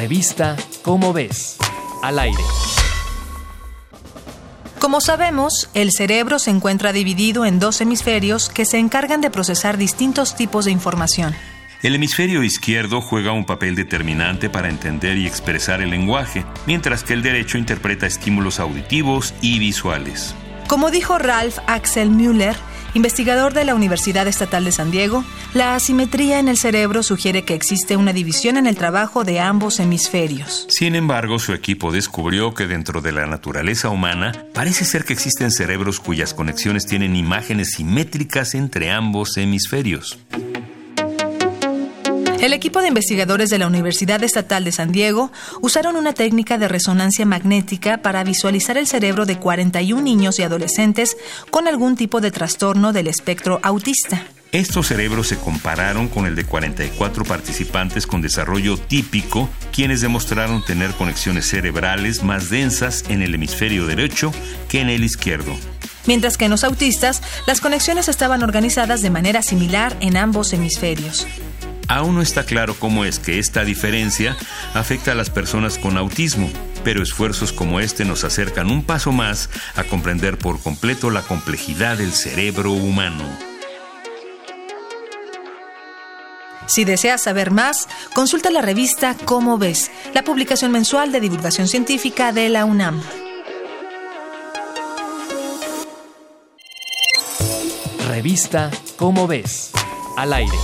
Revista Cómo ves. Al aire. Como sabemos, el cerebro se encuentra dividido en dos hemisferios que se encargan de procesar distintos tipos de información. El hemisferio izquierdo juega un papel determinante para entender y expresar el lenguaje, mientras que el derecho interpreta estímulos auditivos y visuales. Como dijo Ralph Axel Müller, investigador de la Universidad Estatal de San Diego, la asimetría en el cerebro sugiere que existe una división en el trabajo de ambos hemisferios. Sin embargo, su equipo descubrió que dentro de la naturaleza humana parece ser que existen cerebros cuyas conexiones tienen imágenes simétricas entre ambos hemisferios. El equipo de investigadores de la Universidad Estatal de San Diego usaron una técnica de resonancia magnética para visualizar el cerebro de 41 niños y adolescentes con algún tipo de trastorno del espectro autista. Estos cerebros se compararon con el de 44 participantes con desarrollo típico, quienes demostraron tener conexiones cerebrales más densas en el hemisferio derecho que en el izquierdo. Mientras que en los autistas, las conexiones estaban organizadas de manera similar en ambos hemisferios. Aún no está claro cómo es que esta diferencia afecta a las personas con autismo, pero esfuerzos como este nos acercan un paso más a comprender por completo la complejidad del cerebro humano. Si deseas saber más, consulta la revista Cómo ves, la publicación mensual de divulgación científica de la UNAM. Revista Cómo ves. Al aire.